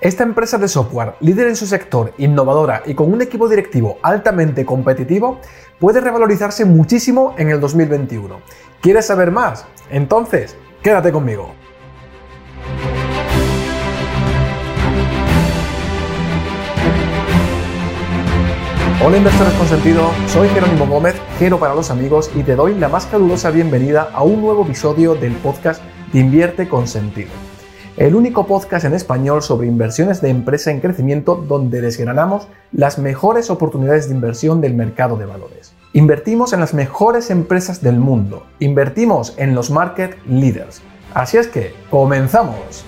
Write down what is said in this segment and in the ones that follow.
Esta empresa de software, líder en su sector, innovadora y con un equipo directivo altamente competitivo, puede revalorizarse muchísimo en el 2021. ¿Quieres saber más? Entonces, quédate conmigo. Hola inversores con sentido, soy Jerónimo Gómez, Gero para los amigos y te doy la más calurosa bienvenida a un nuevo episodio del podcast Invierte con sentido el único podcast en español sobre inversiones de empresa en crecimiento donde desgranamos las mejores oportunidades de inversión del mercado de valores. Invertimos en las mejores empresas del mundo, invertimos en los market leaders. Así es que, comenzamos.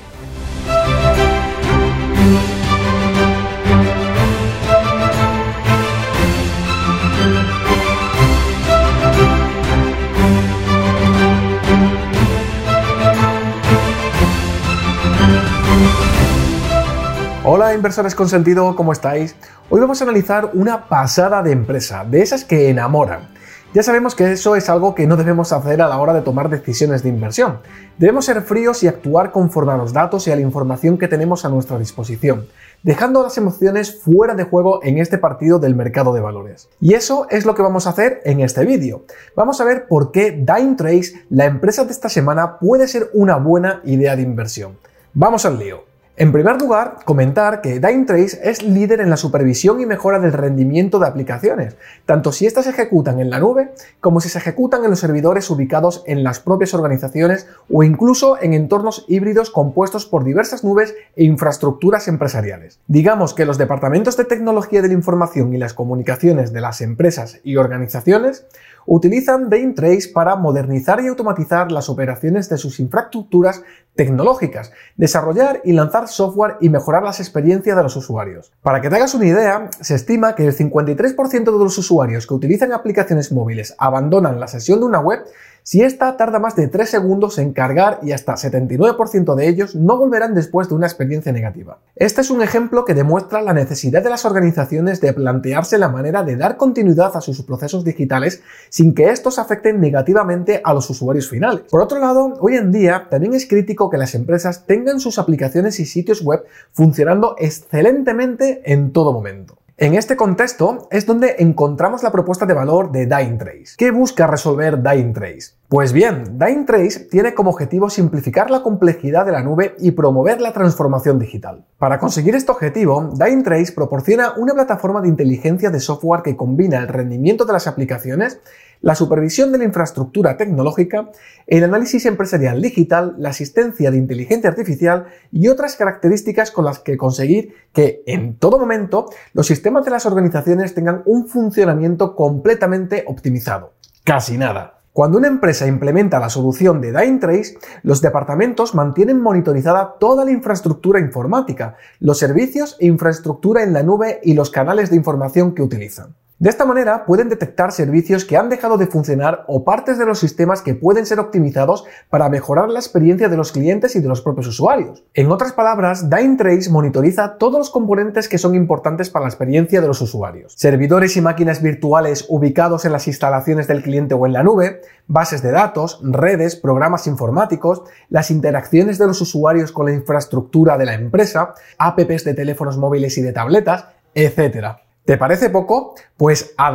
Hola inversores con sentido, ¿cómo estáis? Hoy vamos a analizar una pasada de empresa, de esas que enamoran. Ya sabemos que eso es algo que no debemos hacer a la hora de tomar decisiones de inversión. Debemos ser fríos y actuar conforme a los datos y a la información que tenemos a nuestra disposición, dejando las emociones fuera de juego en este partido del mercado de valores. Y eso es lo que vamos a hacer en este vídeo. Vamos a ver por qué Dynetrace, la empresa de esta semana, puede ser una buena idea de inversión. Vamos al lío. En primer lugar, comentar que Dynetrace es líder en la supervisión y mejora del rendimiento de aplicaciones, tanto si éstas se ejecutan en la nube como si se ejecutan en los servidores ubicados en las propias organizaciones o incluso en entornos híbridos compuestos por diversas nubes e infraestructuras empresariales. Digamos que los departamentos de tecnología de la información y las comunicaciones de las empresas y organizaciones utilizan Dynetrace para modernizar y automatizar las operaciones de sus infraestructuras tecnológicas, desarrollar y lanzar software y mejorar las experiencias de los usuarios. Para que te hagas una idea, se estima que el 53% de los usuarios que utilizan aplicaciones móviles abandonan la sesión de una web si esta tarda más de 3 segundos en cargar y hasta 79% de ellos no volverán después de una experiencia negativa. Este es un ejemplo que demuestra la necesidad de las organizaciones de plantearse la manera de dar continuidad a sus procesos digitales sin que estos afecten negativamente a los usuarios finales. Por otro lado, hoy en día también es crítico que las empresas tengan sus aplicaciones y sitios web funcionando excelentemente en todo momento. En este contexto es donde encontramos la propuesta de valor de Dynetrace. ¿Qué busca resolver Dynetrace? Pues bien, Dynetrace tiene como objetivo simplificar la complejidad de la nube y promover la transformación digital. Para conseguir este objetivo, Dynetrace proporciona una plataforma de inteligencia de software que combina el rendimiento de las aplicaciones la supervisión de la infraestructura tecnológica, el análisis empresarial digital, la asistencia de inteligencia artificial y otras características con las que conseguir que en todo momento los sistemas de las organizaciones tengan un funcionamiento completamente optimizado. Casi nada. Cuando una empresa implementa la solución de Dynetrace, los departamentos mantienen monitorizada toda la infraestructura informática, los servicios e infraestructura en la nube y los canales de información que utilizan. De esta manera pueden detectar servicios que han dejado de funcionar o partes de los sistemas que pueden ser optimizados para mejorar la experiencia de los clientes y de los propios usuarios. En otras palabras, Dynetrace monitoriza todos los componentes que son importantes para la experiencia de los usuarios. Servidores y máquinas virtuales ubicados en las instalaciones del cliente o en la nube, bases de datos, redes, programas informáticos, las interacciones de los usuarios con la infraestructura de la empresa, apps de teléfonos móviles y de tabletas, etc. ¿Te parece poco? Pues a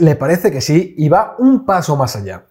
le parece que sí y va un paso más allá.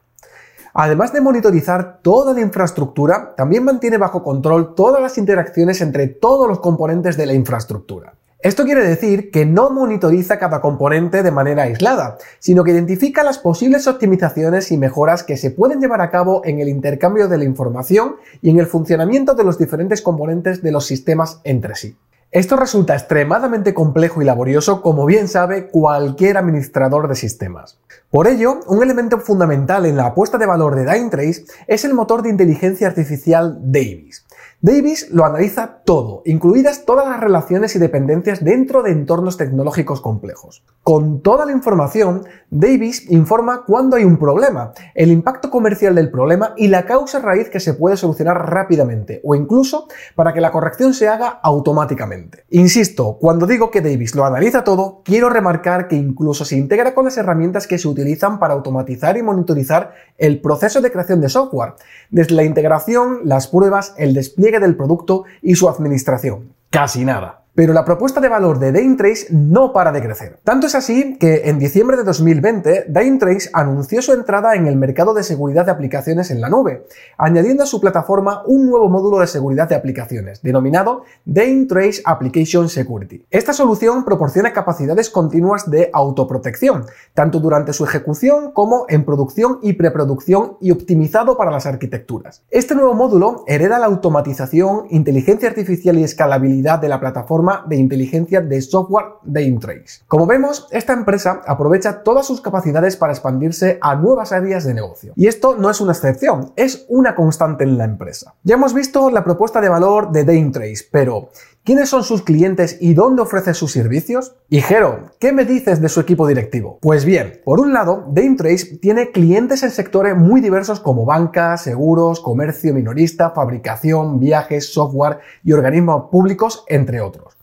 Además de monitorizar toda la infraestructura, también mantiene bajo control todas las interacciones entre todos los componentes de la infraestructura. Esto quiere decir que no monitoriza cada componente de manera aislada, sino que identifica las posibles optimizaciones y mejoras que se pueden llevar a cabo en el intercambio de la información y en el funcionamiento de los diferentes componentes de los sistemas entre sí. Esto resulta extremadamente complejo y laborioso, como bien sabe cualquier administrador de sistemas. Por ello, un elemento fundamental en la apuesta de valor de Dynetrace es el motor de inteligencia artificial Davis. Davis lo analiza todo, incluidas todas las relaciones y dependencias dentro de entornos tecnológicos complejos. Con toda la información, Davis informa cuándo hay un problema, el impacto comercial del problema y la causa raíz que se puede solucionar rápidamente o incluso para que la corrección se haga automáticamente. Insisto, cuando digo que Davis lo analiza todo, quiero remarcar que incluso se integra con las herramientas que se utilizan para automatizar y monitorizar el proceso de creación de software, desde la integración, las pruebas, el despliegue del producto y su administración. Casi nada. Pero la propuesta de valor de Daintrace no para de crecer. Tanto es así que en diciembre de 2020 Daintrace anunció su entrada en el mercado de seguridad de aplicaciones en la nube, añadiendo a su plataforma un nuevo módulo de seguridad de aplicaciones, denominado Daintrace Application Security. Esta solución proporciona capacidades continuas de autoprotección, tanto durante su ejecución como en producción y preproducción y optimizado para las arquitecturas. Este nuevo módulo hereda la automatización, inteligencia artificial y escalabilidad de la plataforma de inteligencia de software de Intrace. Como vemos, esta empresa aprovecha todas sus capacidades para expandirse a nuevas áreas de negocio. Y esto no es una excepción, es una constante en la empresa. Ya hemos visto la propuesta de valor de Daintrace, pero ¿Quiénes son sus clientes y dónde ofrece sus servicios? Y Jero, ¿qué me dices de su equipo directivo? Pues bien, por un lado, Daintrace tiene clientes en sectores muy diversos como banca, seguros, comercio minorista, fabricación, viajes, software y organismos públicos, entre otros.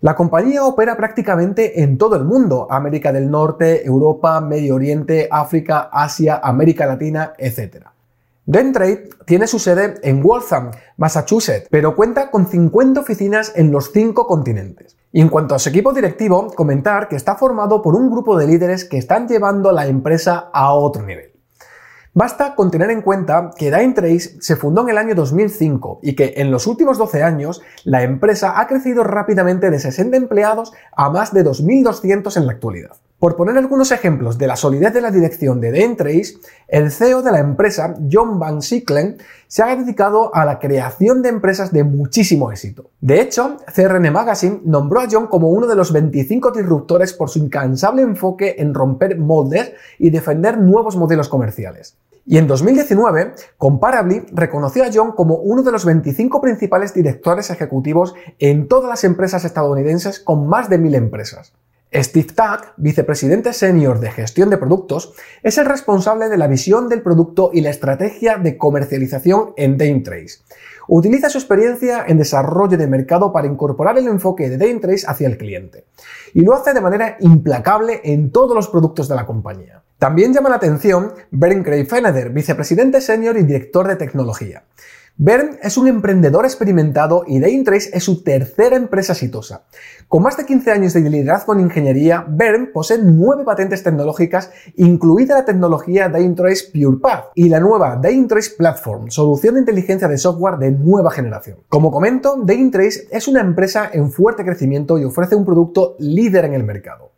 La compañía opera prácticamente en todo el mundo, América del Norte, Europa, Medio Oriente, África, Asia, América Latina, etc. Dentrade tiene su sede en Waltham, Massachusetts, pero cuenta con 50 oficinas en los cinco continentes. Y en cuanto a su equipo directivo, comentar que está formado por un grupo de líderes que están llevando la empresa a otro nivel. Basta con tener en cuenta que Dynatrace se fundó en el año 2005 y que en los últimos 12 años la empresa ha crecido rápidamente de 60 empleados a más de 2.200 en la actualidad. Por poner algunos ejemplos de la solidez de la dirección de Dynatrace, el CEO de la empresa, John Van Sicklen, se ha dedicado a la creación de empresas de muchísimo éxito. De hecho, CRN Magazine nombró a John como uno de los 25 disruptores por su incansable enfoque en romper moldes y defender nuevos modelos comerciales. Y en 2019, Comparably reconoció a John como uno de los 25 principales directores ejecutivos en todas las empresas estadounidenses con más de 1.000 empresas. Steve Tack, vicepresidente senior de gestión de productos, es el responsable de la visión del producto y la estrategia de comercialización en Daintrace. Utiliza su experiencia en desarrollo de mercado para incorporar el enfoque de Daintrace hacia el cliente. Y lo hace de manera implacable en todos los productos de la compañía. También llama la atención Bernd Craig Feneder, vicepresidente senior y director de tecnología. Bern es un emprendedor experimentado y Daintrace es su tercera empresa exitosa. Con más de 15 años de liderazgo en ingeniería, Bern posee nueve patentes tecnológicas, incluida la tecnología Daintrace PurePath y la nueva Daintrace Platform, solución de inteligencia de software de nueva generación. Como comento, Daintrace es una empresa en fuerte crecimiento y ofrece un producto líder en el mercado.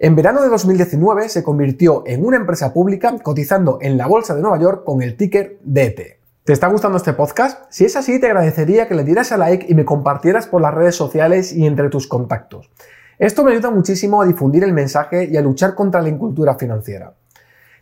En verano de 2019 se convirtió en una empresa pública cotizando en la Bolsa de Nueva York con el ticker DT. ¿Te está gustando este podcast? Si es así, te agradecería que le dieras a like y me compartieras por las redes sociales y entre tus contactos. Esto me ayuda muchísimo a difundir el mensaje y a luchar contra la incultura financiera.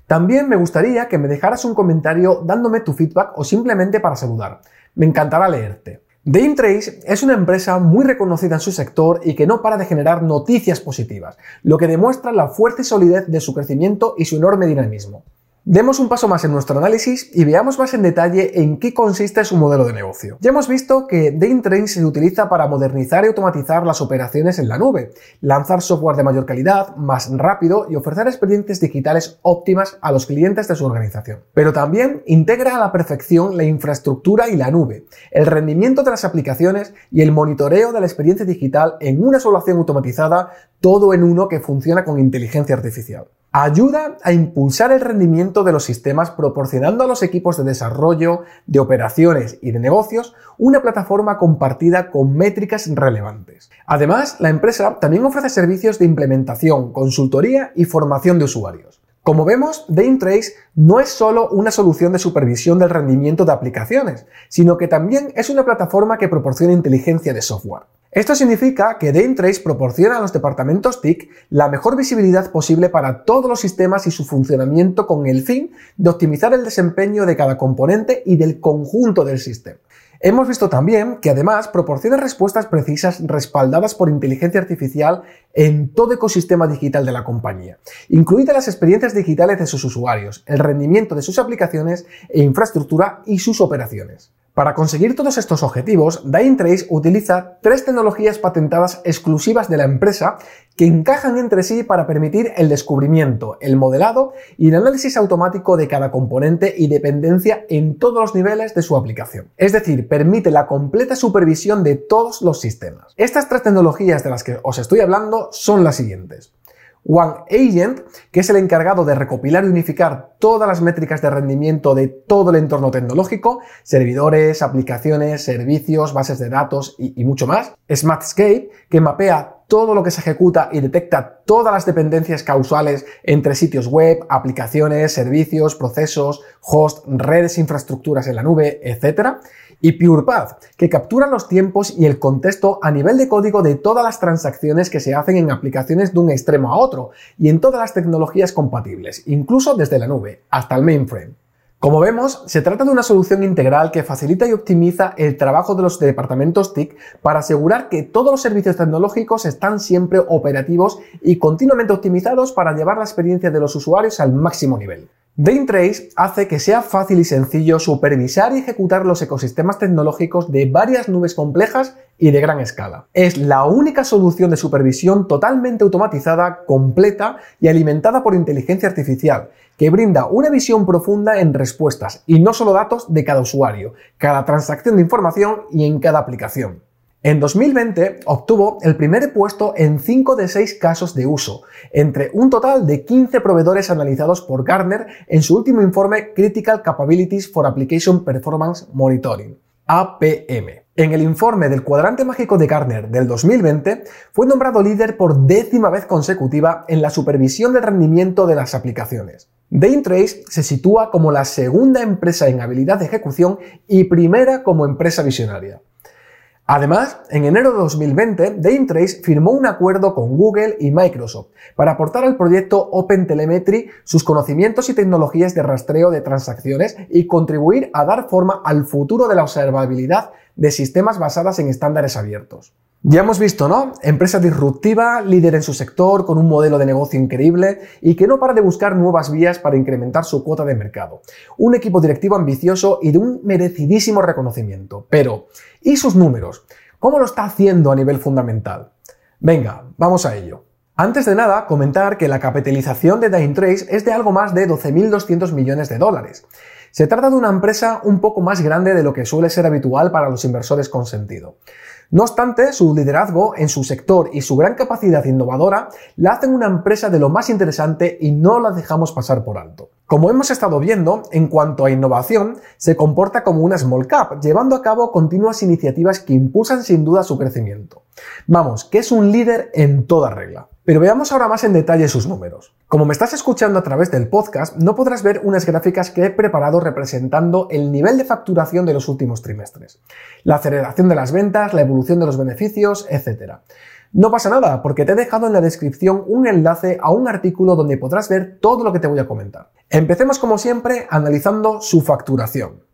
También me gustaría que me dejaras un comentario dándome tu feedback o simplemente para saludar. Me encantará leerte. Daintrace es una empresa muy reconocida en su sector y que no para de generar noticias positivas, lo que demuestra la fuerte solidez de su crecimiento y su enorme dinamismo. Demos un paso más en nuestro análisis y veamos más en detalle en qué consiste su modelo de negocio. Ya hemos visto que Daintrain se utiliza para modernizar y automatizar las operaciones en la nube, lanzar software de mayor calidad, más rápido y ofrecer experiencias digitales óptimas a los clientes de su organización. Pero también integra a la perfección la infraestructura y la nube, el rendimiento de las aplicaciones y el monitoreo de la experiencia digital en una solución automatizada, todo en uno que funciona con inteligencia artificial. Ayuda a impulsar el rendimiento de los sistemas proporcionando a los equipos de desarrollo, de operaciones y de negocios una plataforma compartida con métricas relevantes. Además, la empresa también ofrece servicios de implementación, consultoría y formación de usuarios. Como vemos, Daintrace no es solo una solución de supervisión del rendimiento de aplicaciones, sino que también es una plataforma que proporciona inteligencia de software. Esto significa que Daintrace proporciona a los departamentos TIC la mejor visibilidad posible para todos los sistemas y su funcionamiento con el fin de optimizar el desempeño de cada componente y del conjunto del sistema. Hemos visto también que además proporciona respuestas precisas respaldadas por inteligencia artificial en todo ecosistema digital de la compañía, incluidas las experiencias digitales de sus usuarios, el rendimiento de sus aplicaciones e infraestructura y sus operaciones. Para conseguir todos estos objetivos, Dynatrace utiliza tres tecnologías patentadas exclusivas de la empresa que encajan entre sí para permitir el descubrimiento, el modelado y el análisis automático de cada componente y dependencia en todos los niveles de su aplicación. Es decir, permite la completa supervisión de todos los sistemas. Estas tres tecnologías de las que os estoy hablando son las siguientes. One Agent, que es el encargado de recopilar y unificar todas las métricas de rendimiento de todo el entorno tecnológico, servidores, aplicaciones, servicios, bases de datos y, y mucho más. Smartscape, que mapea todo lo que se ejecuta y detecta todas las dependencias causales entre sitios web, aplicaciones, servicios, procesos, host, redes, infraestructuras en la nube, etc. Y PurePath, que captura los tiempos y el contexto a nivel de código de todas las transacciones que se hacen en aplicaciones de un extremo a otro y en todas las tecnologías compatibles, incluso desde la nube hasta el mainframe. Como vemos, se trata de una solución integral que facilita y optimiza el trabajo de los departamentos TIC para asegurar que todos los servicios tecnológicos están siempre operativos y continuamente optimizados para llevar la experiencia de los usuarios al máximo nivel. Dynatrace hace que sea fácil y sencillo supervisar y ejecutar los ecosistemas tecnológicos de varias nubes complejas y de gran escala. Es la única solución de supervisión totalmente automatizada, completa y alimentada por inteligencia artificial, que brinda una visión profunda en respuestas y no solo datos de cada usuario, cada transacción de información y en cada aplicación. En 2020 obtuvo el primer puesto en 5 de 6 casos de uso, entre un total de 15 proveedores analizados por Gartner en su último informe Critical Capabilities for Application Performance Monitoring, APM. En el informe del cuadrante mágico de Gartner del 2020, fue nombrado líder por décima vez consecutiva en la supervisión del rendimiento de las aplicaciones. Dynatrace se sitúa como la segunda empresa en habilidad de ejecución y primera como empresa visionaria. Además, en enero de 2020, Dynatrace firmó un acuerdo con Google y Microsoft para aportar al proyecto OpenTelemetry sus conocimientos y tecnologías de rastreo de transacciones y contribuir a dar forma al futuro de la observabilidad de sistemas basadas en estándares abiertos. Ya hemos visto, ¿no? Empresa disruptiva, líder en su sector, con un modelo de negocio increíble y que no para de buscar nuevas vías para incrementar su cuota de mercado. Un equipo directivo ambicioso y de un merecidísimo reconocimiento. Pero, ¿y sus números? ¿Cómo lo está haciendo a nivel fundamental? Venga, vamos a ello. Antes de nada, comentar que la capitalización de Dynatrace es de algo más de 12.200 millones de dólares. Se trata de una empresa un poco más grande de lo que suele ser habitual para los inversores con sentido. No obstante, su liderazgo en su sector y su gran capacidad innovadora la hacen una empresa de lo más interesante y no la dejamos pasar por alto. Como hemos estado viendo, en cuanto a innovación, se comporta como una small cap, llevando a cabo continuas iniciativas que impulsan sin duda su crecimiento. Vamos, que es un líder en toda regla. Pero veamos ahora más en detalle sus números. Como me estás escuchando a través del podcast, no podrás ver unas gráficas que he preparado representando el nivel de facturación de los últimos trimestres, la aceleración de las ventas, la evolución de los beneficios, etc. No pasa nada, porque te he dejado en la descripción un enlace a un artículo donde podrás ver todo lo que te voy a comentar. Empecemos como siempre analizando su facturación.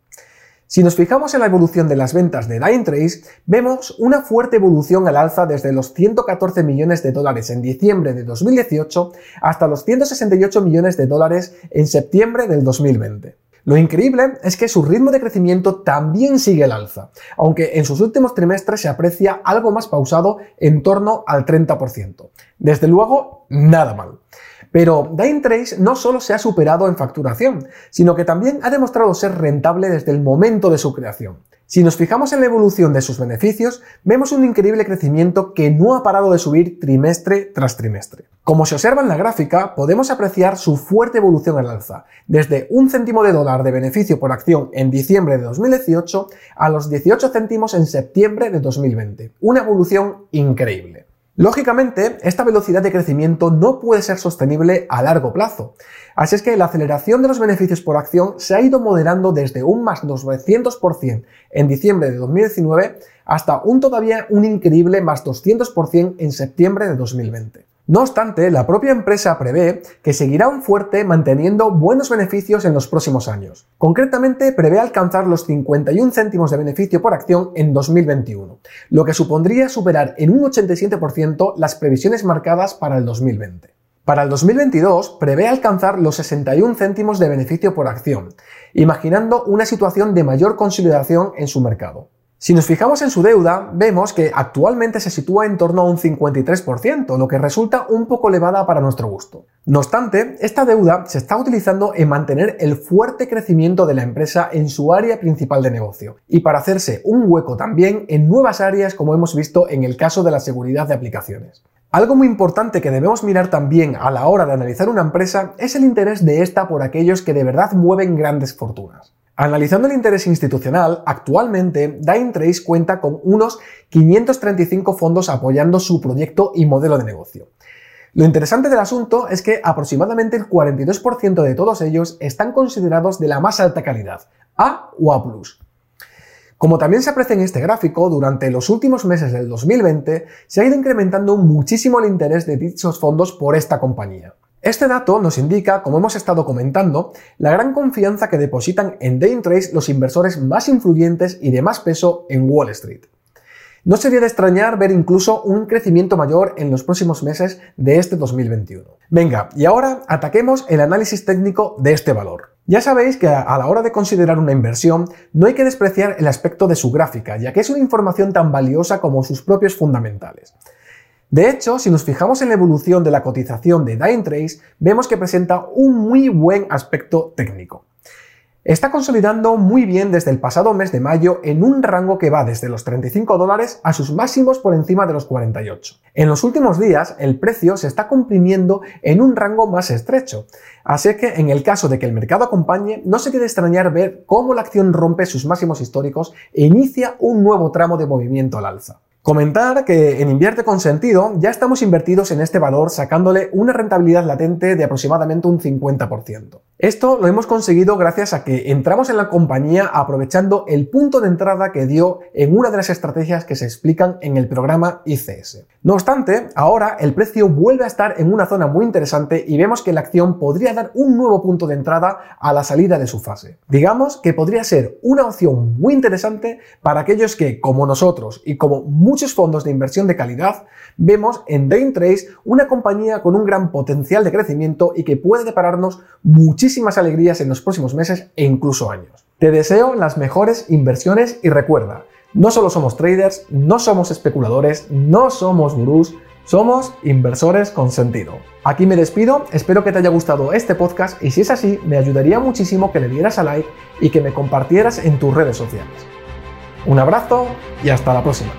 Si nos fijamos en la evolución de las ventas de Dynatrace, vemos una fuerte evolución al alza desde los 114 millones de dólares en diciembre de 2018 hasta los 168 millones de dólares en septiembre del 2020. Lo increíble es que su ritmo de crecimiento también sigue al alza, aunque en sus últimos trimestres se aprecia algo más pausado en torno al 30%. Desde luego, nada mal. Pero Dynatrace no solo se ha superado en facturación, sino que también ha demostrado ser rentable desde el momento de su creación. Si nos fijamos en la evolución de sus beneficios, vemos un increíble crecimiento que no ha parado de subir trimestre tras trimestre. Como se observa en la gráfica, podemos apreciar su fuerte evolución al alza, desde un céntimo de dólar de beneficio por acción en diciembre de 2018 a los 18 céntimos en septiembre de 2020. Una evolución increíble. Lógicamente, esta velocidad de crecimiento no puede ser sostenible a largo plazo. Así es que la aceleración de los beneficios por acción se ha ido moderando desde un más 200% en diciembre de 2019 hasta un todavía un increíble más 200% en septiembre de 2020. No obstante, la propia empresa prevé que seguirá un fuerte manteniendo buenos beneficios en los próximos años. Concretamente, prevé alcanzar los 51 céntimos de beneficio por acción en 2021, lo que supondría superar en un 87% las previsiones marcadas para el 2020. Para el 2022 prevé alcanzar los 61 céntimos de beneficio por acción, imaginando una situación de mayor consolidación en su mercado. Si nos fijamos en su deuda, vemos que actualmente se sitúa en torno a un 53%, lo que resulta un poco elevada para nuestro gusto. No obstante, esta deuda se está utilizando en mantener el fuerte crecimiento de la empresa en su área principal de negocio y para hacerse un hueco también en nuevas áreas como hemos visto en el caso de la seguridad de aplicaciones. Algo muy importante que debemos mirar también a la hora de analizar una empresa es el interés de esta por aquellos que de verdad mueven grandes fortunas. Analizando el interés institucional, actualmente Dynatrace cuenta con unos 535 fondos apoyando su proyecto y modelo de negocio. Lo interesante del asunto es que aproximadamente el 42% de todos ellos están considerados de la más alta calidad, A o A+. Como también se aprecia en este gráfico, durante los últimos meses del 2020 se ha ido incrementando muchísimo el interés de dichos fondos por esta compañía. Este dato nos indica, como hemos estado comentando, la gran confianza que depositan en Trace los inversores más influyentes y de más peso en Wall Street. No sería de extrañar ver incluso un crecimiento mayor en los próximos meses de este 2021. Venga, y ahora ataquemos el análisis técnico de este valor. Ya sabéis que a la hora de considerar una inversión no hay que despreciar el aspecto de su gráfica, ya que es una información tan valiosa como sus propios fundamentales. De hecho, si nos fijamos en la evolución de la cotización de Dynatrace, vemos que presenta un muy buen aspecto técnico. Está consolidando muy bien desde el pasado mes de mayo en un rango que va desde los 35 dólares a sus máximos por encima de los 48. En los últimos días, el precio se está comprimiendo en un rango más estrecho, así que en el caso de que el mercado acompañe, no se quede extrañar ver cómo la acción rompe sus máximos históricos e inicia un nuevo tramo de movimiento al alza. Comentar que en Invierte con Sentido ya estamos invertidos en este valor sacándole una rentabilidad latente de aproximadamente un 50%. Esto lo hemos conseguido gracias a que entramos en la compañía aprovechando el punto de entrada que dio en una de las estrategias que se explican en el programa ICS. No obstante, ahora el precio vuelve a estar en una zona muy interesante y vemos que la acción podría dar un nuevo punto de entrada a la salida de su fase. Digamos que podría ser una opción muy interesante para aquellos que, como nosotros y como muchos fondos de inversión de calidad, vemos en Trace una compañía con un gran potencial de crecimiento y que puede depararnos muchísimo muchísimas alegrías en los próximos meses e incluso años. Te deseo las mejores inversiones y recuerda, no solo somos traders, no somos especuladores, no somos gurús, somos inversores con sentido. Aquí me despido, espero que te haya gustado este podcast y si es así, me ayudaría muchísimo que le dieras a like y que me compartieras en tus redes sociales. Un abrazo y hasta la próxima.